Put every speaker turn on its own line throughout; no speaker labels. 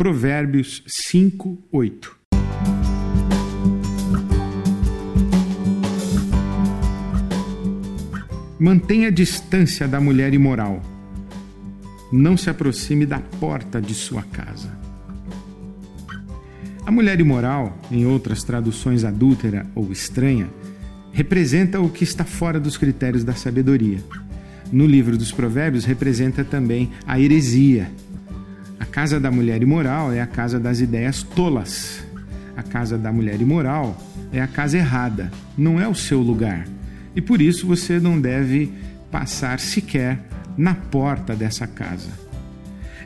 Provérbios 5, 8. Mantenha a distância da mulher imoral. Não se aproxime da porta de sua casa. A mulher imoral, em outras traduções adúltera ou estranha, representa o que está fora dos critérios da sabedoria. No livro dos Provérbios, representa também a heresia. Casa da mulher imoral é a casa das ideias tolas. A casa da mulher imoral é a casa errada, não é o seu lugar e por isso você não deve passar sequer na porta dessa casa.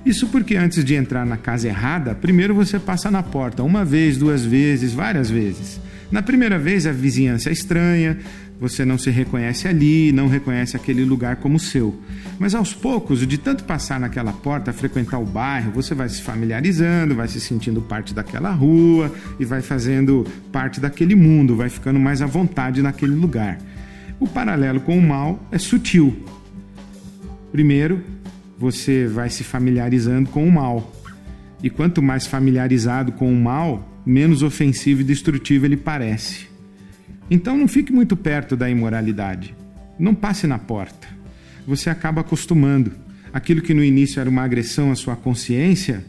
Isso porque antes de entrar na casa errada, primeiro você passa na porta, uma vez, duas vezes, várias vezes. Na primeira vez a vizinhança é estranha, você não se reconhece ali, não reconhece aquele lugar como seu. Mas aos poucos, de tanto passar naquela porta, frequentar o bairro, você vai se familiarizando, vai se sentindo parte daquela rua e vai fazendo parte daquele mundo, vai ficando mais à vontade naquele lugar. O paralelo com o mal é sutil. Primeiro, você vai se familiarizando com o mal. E quanto mais familiarizado com o mal, menos ofensivo e destrutivo ele parece. Então não fique muito perto da imoralidade. Não passe na porta. Você acaba acostumando. Aquilo que no início era uma agressão à sua consciência,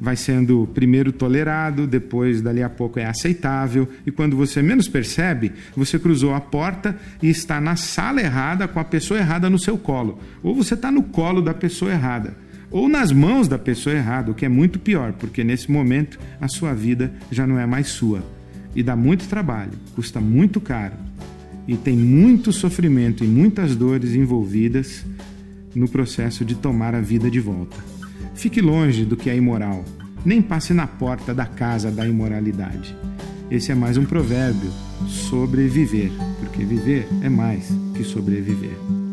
vai sendo primeiro tolerado, depois dali a pouco é aceitável, e quando você menos percebe, você cruzou a porta e está na sala errada com a pessoa errada no seu colo, ou você está no colo da pessoa errada, ou nas mãos da pessoa errada, o que é muito pior, porque nesse momento a sua vida já não é mais sua. E dá muito trabalho, custa muito caro, e tem muito sofrimento e muitas dores envolvidas no processo de tomar a vida de volta. Fique longe do que é imoral, nem passe na porta da casa da imoralidade. Esse é mais um provérbio: sobreviver, porque viver é mais que sobreviver.